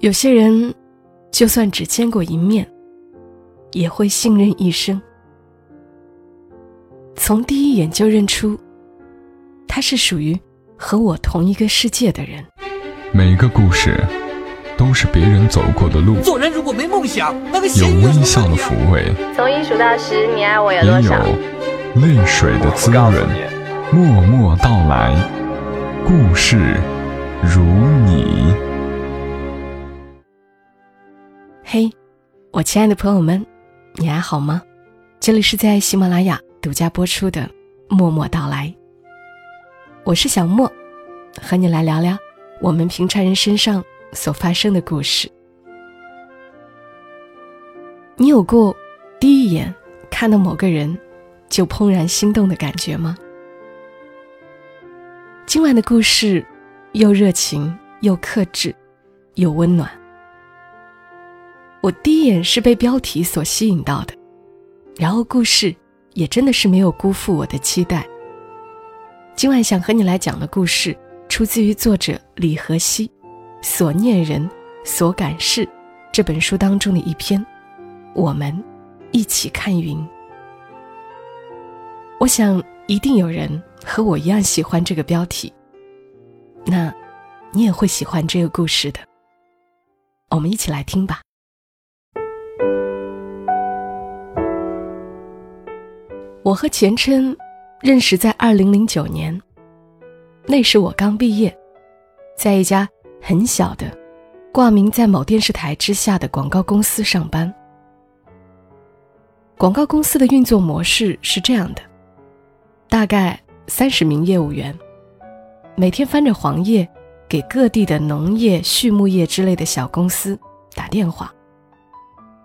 有些人，就算只见过一面，也会信任一生。从第一眼就认出，他是属于和我同一个世界的人。每个故事都是别人走过的路。做人如果没梦想，那个有微笑的抚慰，从一数到十，你爱我有也有多少？泪水的滋润。默默到来，故事如你。嘿，我亲爱的朋友们，你还好吗？这里是在喜马拉雅独家播出的《默默到来》，我是小莫，和你来聊聊我们平常人身上所发生的故事。你有过第一眼看到某个人就怦然心动的感觉吗？今晚的故事又热情又克制，又温暖。我第一眼是被标题所吸引到的，然后故事也真的是没有辜负我的期待。今晚想和你来讲的故事，出自于作者李和熙《所念人，所感事》这本书当中的一篇。我们一起看云。我想一定有人和我一样喜欢这个标题，那，你也会喜欢这个故事的。我们一起来听吧。我和钱琛认识在二零零九年，那时我刚毕业，在一家很小的、挂名在某电视台之下的广告公司上班。广告公司的运作模式是这样的：大概三十名业务员，每天翻着黄页，给各地的农业、畜牧业之类的小公司打电话，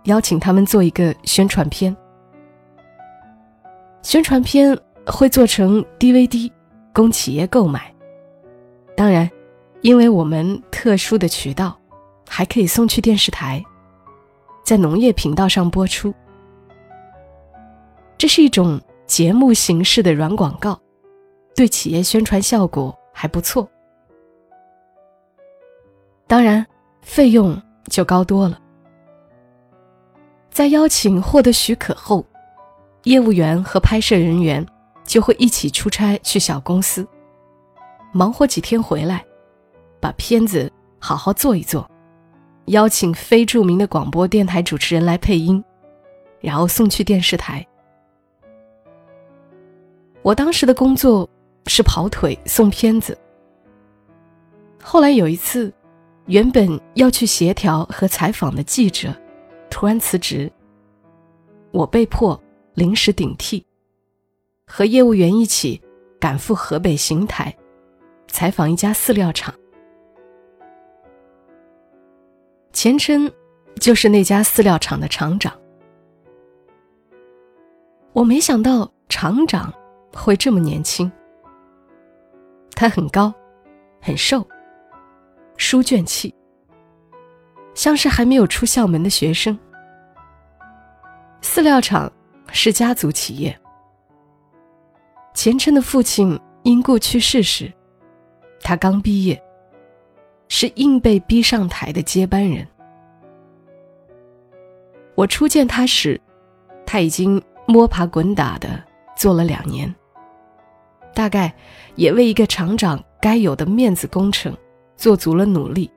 邀请他们做一个宣传片。宣传片会做成 DVD，供企业购买。当然，因为我们特殊的渠道，还可以送去电视台，在农业频道上播出。这是一种节目形式的软广告，对企业宣传效果还不错。当然，费用就高多了。在邀请获得许可后。业务员和拍摄人员就会一起出差去小公司，忙活几天回来，把片子好好做一做，邀请非著名的广播电台主持人来配音，然后送去电视台。我当时的工作是跑腿送片子。后来有一次，原本要去协调和采访的记者突然辞职，我被迫。临时顶替，和业务员一起赶赴河北邢台，采访一家饲料厂。前琛就是那家饲料厂的厂长。我没想到厂长会这么年轻。他很高，很瘦，书卷气，像是还没有出校门的学生。饲料厂。是家族企业。钱琛的父亲因故去世时，他刚毕业，是硬被逼上台的接班人。我初见他时，他已经摸爬滚打的做了两年，大概也为一个厂长该有的面子工程做足了努力。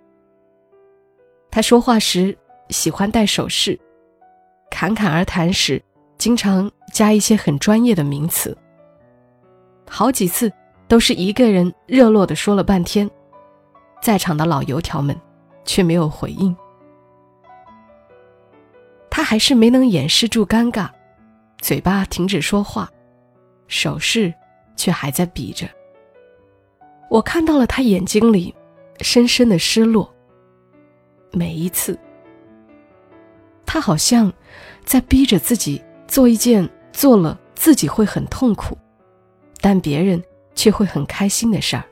他说话时喜欢戴首饰，侃侃而谈时。经常加一些很专业的名词，好几次都是一个人热络的说了半天，在场的老油条们却没有回应。他还是没能掩饰住尴尬，嘴巴停止说话，手势却还在比着。我看到了他眼睛里深深的失落。每一次，他好像在逼着自己。做一件做了自己会很痛苦，但别人却会很开心的事儿。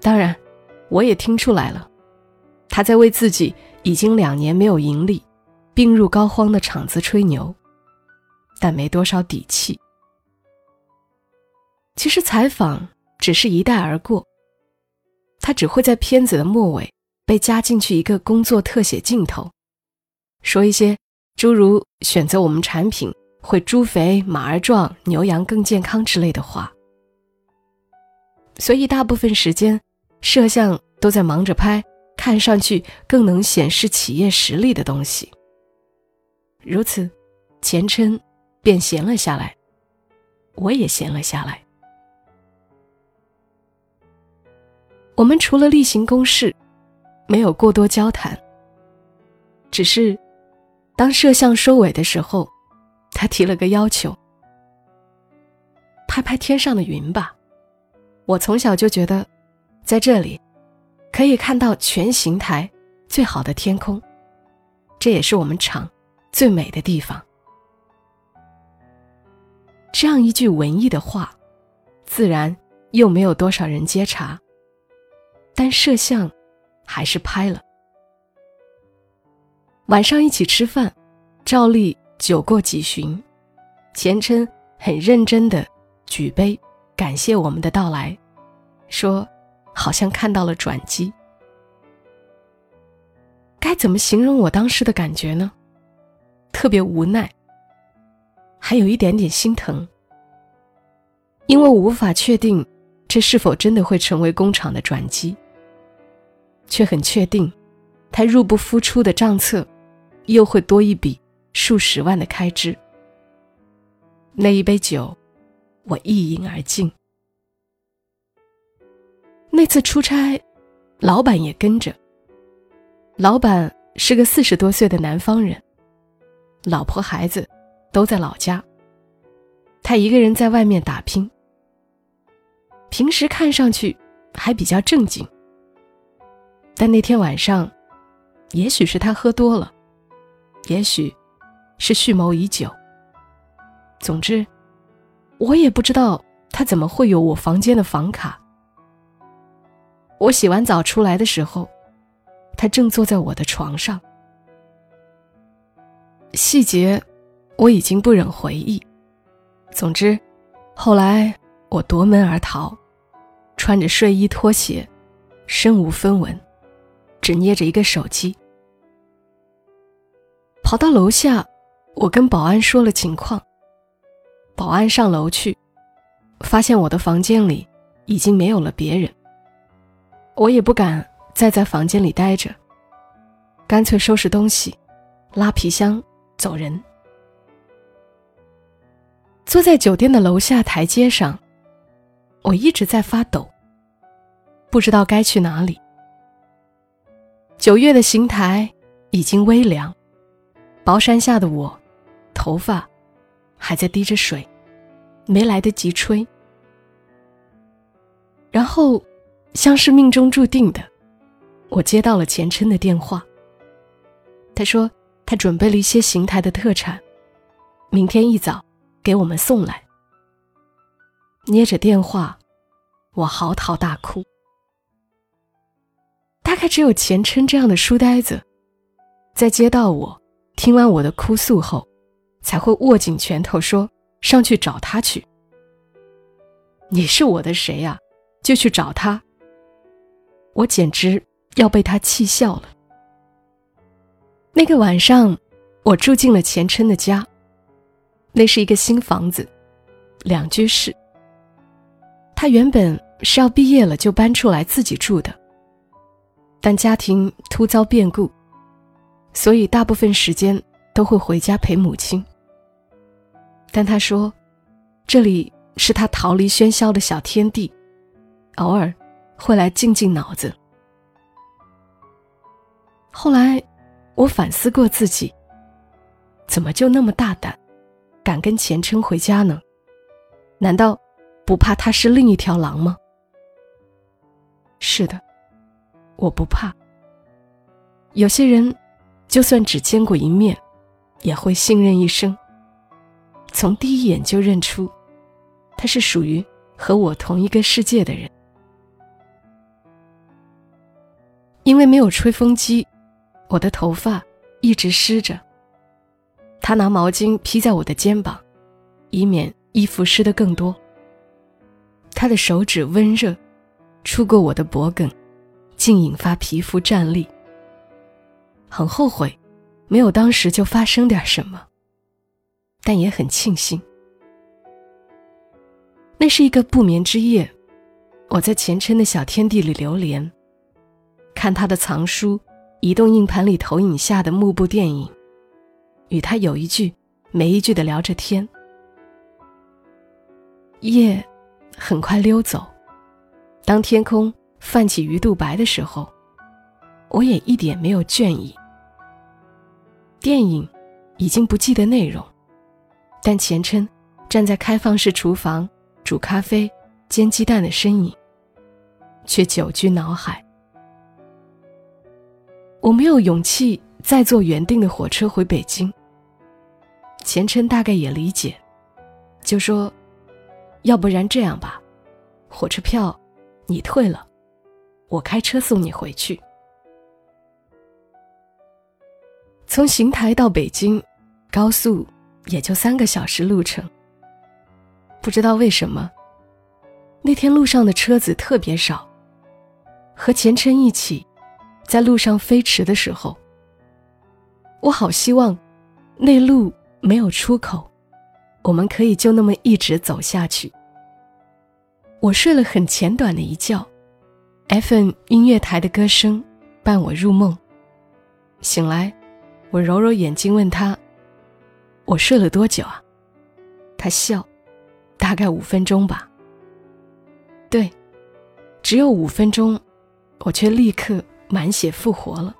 当然，我也听出来了，他在为自己已经两年没有盈利、病入膏肓的厂子吹牛，但没多少底气。其实采访只是一带而过，他只会在片子的末尾被加进去一个工作特写镜头，说一些诸如选择我们产品会猪肥马儿壮、牛羊更健康之类的话。所以大部分时间，摄像都在忙着拍看上去更能显示企业实力的东西。如此，前琛便闲了下来，我也闲了下来。我们除了例行公事，没有过多交谈。只是，当摄像收尾的时候，他提了个要求：“拍拍天上的云吧。”我从小就觉得，在这里，可以看到全邢台最好的天空，这也是我们厂最美的地方。这样一句文艺的话，自然又没有多少人接茬。但摄像还是拍了。晚上一起吃饭，照例酒过几巡，钱琛很认真的举杯感谢我们的到来，说好像看到了转机。该怎么形容我当时的感觉呢？特别无奈，还有一点点心疼，因为我无法确定这是否真的会成为工厂的转机。却很确定，他入不敷出的账册，又会多一笔数十万的开支。那一杯酒，我一饮而尽。那次出差，老板也跟着。老板是个四十多岁的南方人，老婆孩子都在老家，他一个人在外面打拼。平时看上去还比较正经。但那天晚上，也许是他喝多了，也许是蓄谋已久。总之，我也不知道他怎么会有我房间的房卡。我洗完澡出来的时候，他正坐在我的床上。细节我已经不忍回忆。总之，后来我夺门而逃，穿着睡衣拖鞋，身无分文。只捏着一个手机，跑到楼下，我跟保安说了情况。保安上楼去，发现我的房间里已经没有了别人。我也不敢再在房间里待着，干脆收拾东西，拉皮箱走人。坐在酒店的楼下台阶上，我一直在发抖，不知道该去哪里。九月的邢台已经微凉，薄衫下的我，头发还在滴着水，没来得及吹。然后，像是命中注定的，我接到了钱琛的电话。他说他准备了一些邢台的特产，明天一早给我们送来。捏着电话，我嚎啕大哭。大概只有钱琛这样的书呆子，在接到我听完我的哭诉后，才会握紧拳头说：“上去找他去。”你是我的谁呀？就去找他。我简直要被他气笑了。那个晚上，我住进了钱琛的家，那是一个新房子，两居室。他原本是要毕业了就搬出来自己住的。但家庭突遭变故，所以大部分时间都会回家陪母亲。但他说，这里是他逃离喧嚣的小天地，偶尔会来静静脑子。后来，我反思过自己，怎么就那么大胆，敢跟钱琛回家呢？难道不怕他是另一条狼吗？是的。我不怕。有些人，就算只见过一面，也会信任一生。从第一眼就认出，他是属于和我同一个世界的人。因为没有吹风机，我的头发一直湿着。他拿毛巾披在我的肩膀，以免衣服湿得更多。他的手指温热，触过我的脖颈。竟引发皮肤战栗。很后悔，没有当时就发生点什么，但也很庆幸。那是一个不眠之夜，我在前琛的小天地里流连，看他的藏书，移动硬盘里投影下的幕布电影，与他有一句没一句的聊着天。夜很快溜走，当天空泛起鱼肚白的时候，我也一点没有倦意。电影已经不记得内容，但前琛站在开放式厨房。煮咖啡、煎鸡蛋的身影，却久居脑海。我没有勇气再坐原定的火车回北京。前琛大概也理解，就说：“要不然这样吧，火车票你退了，我开车送你回去。”从邢台到北京，高速也就三个小时路程。不知道为什么，那天路上的车子特别少。和前琛一起，在路上飞驰的时候，我好希望那路没有出口，我们可以就那么一直走下去。我睡了很浅短的一觉，FM 音乐台的歌声伴我入梦。醒来，我揉揉眼睛问他：“我睡了多久啊？”他笑。大概五分钟吧。对，只有五分钟，我却立刻满血复活了。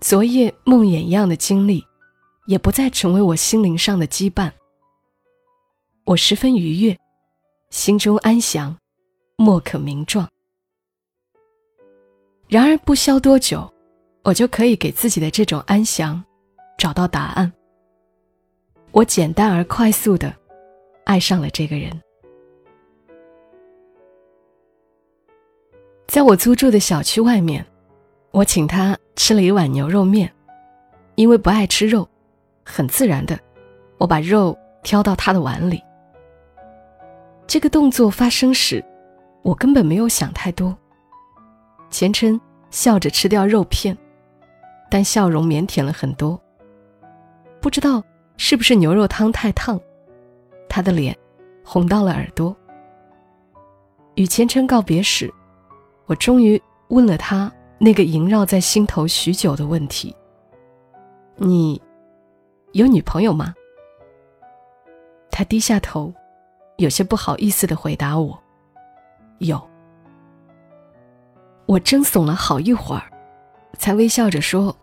昨夜梦魇一样的经历，也不再成为我心灵上的羁绊。我十分愉悦，心中安详，莫可名状。然而不消多久，我就可以给自己的这种安详找到答案。我简单而快速的。爱上了这个人，在我租住的小区外面，我请他吃了一碗牛肉面，因为不爱吃肉，很自然的，我把肉挑到他的碗里。这个动作发生时，我根本没有想太多。前琛笑着吃掉肉片，但笑容腼腆了很多。不知道是不是牛肉汤太烫。他的脸红到了耳朵。与前程告别时，我终于问了他那个萦绕在心头许久的问题：“你有女朋友吗？”他低下头，有些不好意思的回答我：“有。”我怔悚了好一会儿，才微笑着说：“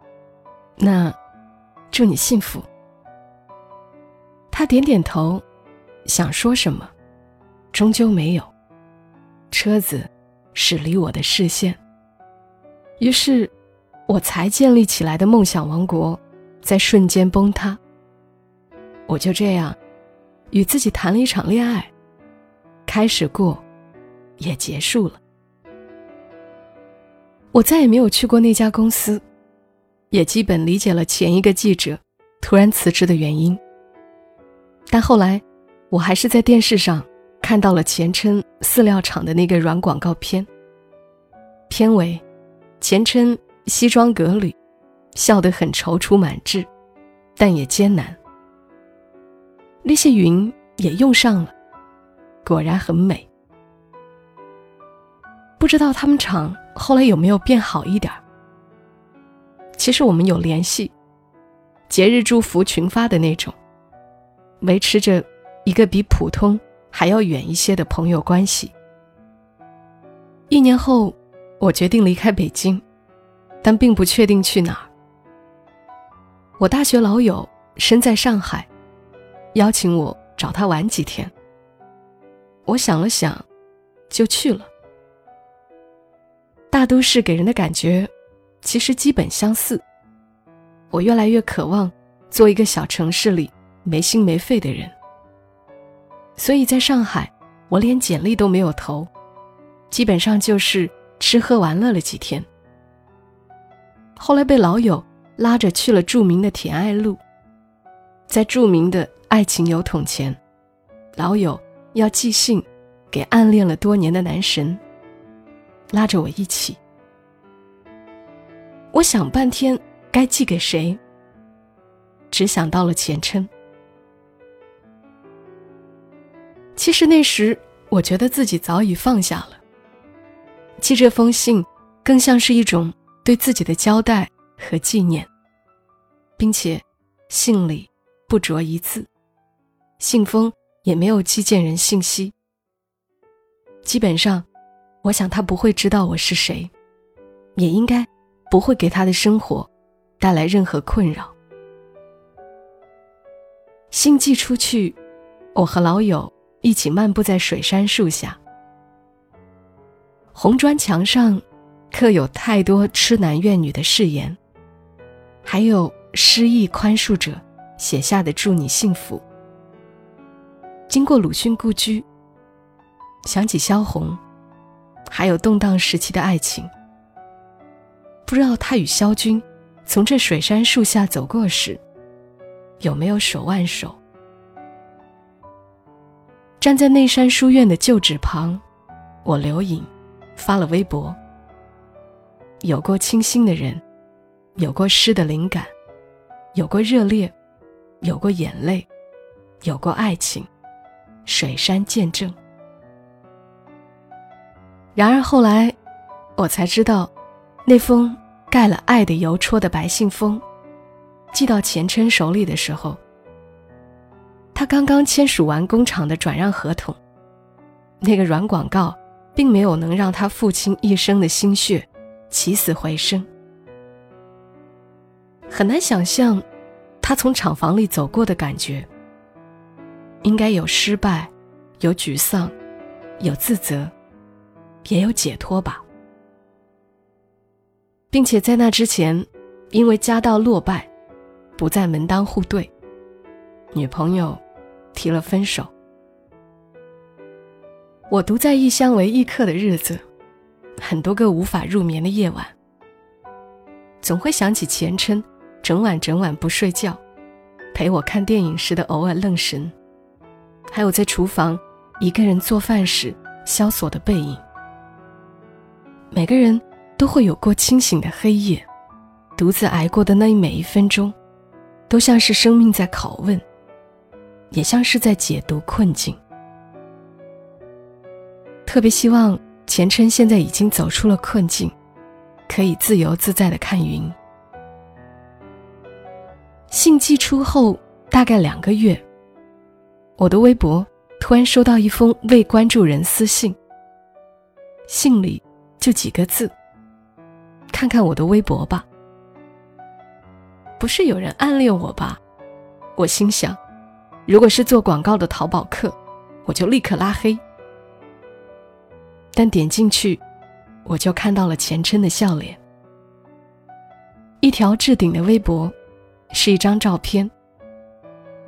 那祝你幸福。”他点点头。想说什么，终究没有。车子驶离我的视线，于是，我才建立起来的梦想王国，在瞬间崩塌。我就这样，与自己谈了一场恋爱，开始过，也结束了。我再也没有去过那家公司，也基本理解了前一个记者突然辞职的原因。但后来。我还是在电视上看到了前琛饲料厂的那个软广告片。片尾，前琛西装革履，笑得很踌躇满志，但也艰难。那些云也用上了，果然很美。不知道他们厂后来有没有变好一点其实我们有联系，节日祝福群发的那种，维持着。一个比普通还要远一些的朋友关系。一年后，我决定离开北京，但并不确定去哪儿。我大学老友身在上海，邀请我找他玩几天。我想了想，就去了。大都市给人的感觉，其实基本相似。我越来越渴望做一个小城市里没心没肺的人。所以在上海，我连简历都没有投，基本上就是吃喝玩乐了几天。后来被老友拉着去了著名的铁爱路，在著名的爱情油桶前，老友要寄信给暗恋了多年的男神，拉着我一起我想半天该寄给谁，只想到了钱琛。其实那时我觉得自己早已放下了，寄这封信更像是一种对自己的交代和纪念，并且信里不着一字，信封也没有寄件人信息。基本上，我想他不会知道我是谁，也应该不会给他的生活带来任何困扰。信寄出去，我和老友。一起漫步在水杉树下，红砖墙上刻有太多痴男怨女的誓言，还有失意宽恕者写下的祝你幸福。经过鲁迅故居，想起萧红，还有动荡时期的爱情。不知道他与萧军从这水杉树下走过时，有没有手挽手？站在内山书院的旧址旁，我留影，发了微博。有过清新的人，有过诗的灵感，有过热烈，有过眼泪，有过爱情，水山见证。然而后来，我才知道，那封盖了爱的邮戳的白信封，寄到钱琛手里的时候。他刚刚签署完工厂的转让合同，那个软广告并没有能让他父亲一生的心血起死回生。很难想象，他从厂房里走过的感觉，应该有失败，有沮丧，有自责，也有解脱吧。并且在那之前，因为家道落败，不再门当户对，女朋友。提了分手，我独在异乡为异客的日子，很多个无法入眠的夜晚，总会想起前琛，整晚整晚不睡觉，陪我看电影时的偶尔愣神，还有在厨房一个人做饭时萧索的背影。每个人都会有过清醒的黑夜，独自挨过的那一每一分钟，都像是生命在拷问。也像是在解读困境。特别希望钱琛现在已经走出了困境，可以自由自在的看云。信寄出后大概两个月，我的微博突然收到一封未关注人私信，信里就几个字：“看看我的微博吧。”不是有人暗恋我吧？我心想。如果是做广告的淘宝客，我就立刻拉黑。但点进去，我就看到了钱琛的笑脸。一条置顶的微博，是一张照片。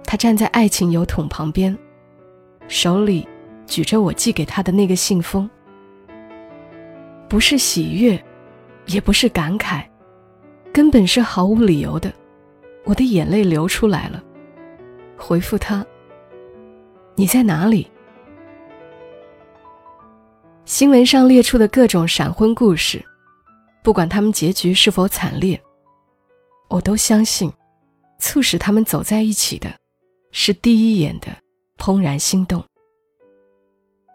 他站在爱情油桶旁边，手里举着我寄给他的那个信封。不是喜悦，也不是感慨，根本是毫无理由的，我的眼泪流出来了。回复他：“你在哪里？”新闻上列出的各种闪婚故事，不管他们结局是否惨烈，我都相信，促使他们走在一起的，是第一眼的怦然心动。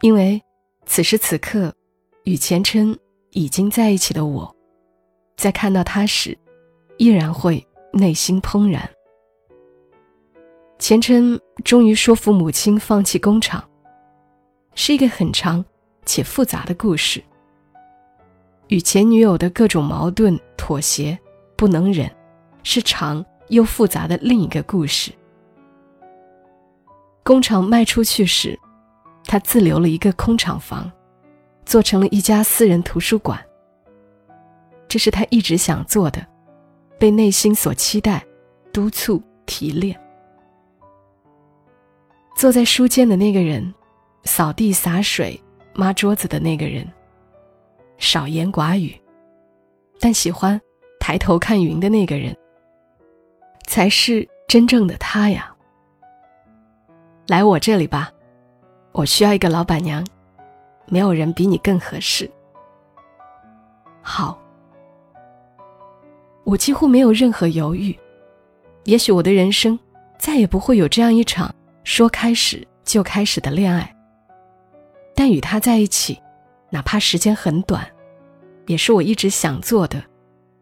因为此时此刻，与前琛已经在一起的我，在看到他时，依然会内心怦然。钱琛终于说服母亲放弃工厂，是一个很长且复杂的故事。与前女友的各种矛盾、妥协、不能忍，是长又复杂的另一个故事。工厂卖出去时，他自留了一个空厂房，做成了一家私人图书馆。这是他一直想做的，被内心所期待、督促、提炼。坐在书间的那个人，扫地洒水、抹桌子的那个人，少言寡语，但喜欢抬头看云的那个人，才是真正的他呀。来我这里吧，我需要一个老板娘，没有人比你更合适。好，我几乎没有任何犹豫。也许我的人生再也不会有这样一场说开始就开始的恋爱。但与他在一起，哪怕时间很短，也是我一直想做的，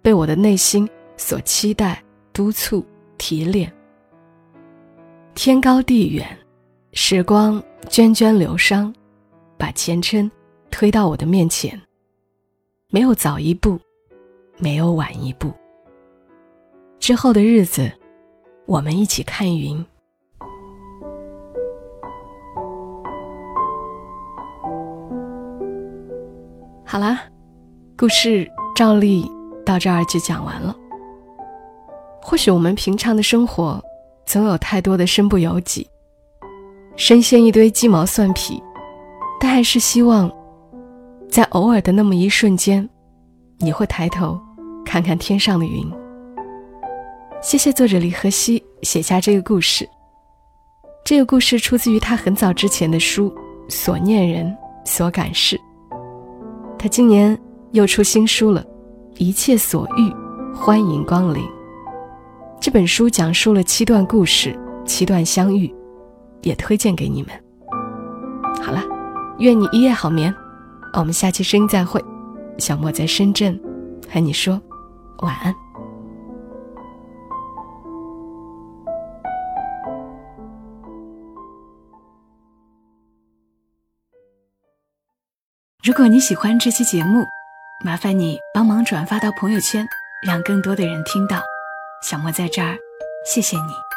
被我的内心所期待、督促、提炼。天高地远，时光涓涓流觞，把前尘推到我的面前。没有早一步，没有晚一步。之后的日子，我们一起看云。好啦，故事照例到这儿就讲完了。或许我们平常的生活，总有太多的身不由己，深陷一堆鸡毛蒜皮，但还是希望，在偶尔的那么一瞬间，你会抬头看看天上的云。谢谢作者李和熙写下这个故事。这个故事出自于他很早之前的书《所念人，所感事》。他今年又出新书了，《一切所欲，欢迎光临》。这本书讲述了七段故事，七段相遇，也推荐给你们。愿你一夜好眠，我们下期声音再会。小莫在深圳，和你说晚安。如果你喜欢这期节目，麻烦你帮忙转发到朋友圈，让更多的人听到。小莫在这儿，谢谢你。